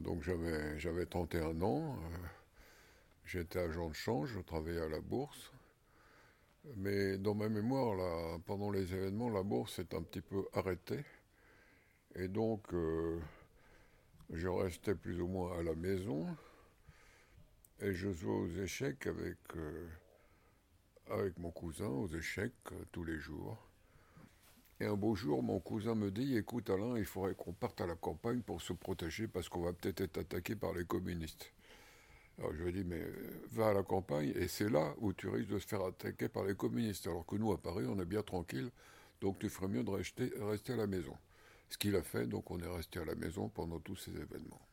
Donc j'avais, j'avais 31 ans, euh, j'étais agent de change, je travaillais à la bourse. Mais dans ma mémoire, pendant les événements, la bourse s'est un petit peu arrêtée. Et donc, euh, je restais plus ou moins à la maison. Et je jouais aux échecs avec, euh, avec mon cousin, aux échecs, tous les jours. Et un beau jour, mon cousin me dit Écoute, Alain, il faudrait qu'on parte à la campagne pour se protéger parce qu'on va peut-être être attaqué par les communistes. Alors je lui ai dit Mais va à la campagne et c'est là où tu risques de se faire attaquer par les communistes. Alors que nous, à Paris, on est bien tranquille, donc tu ferais mieux de rester, rester à la maison. Ce qu'il a fait, donc on est resté à la maison pendant tous ces événements.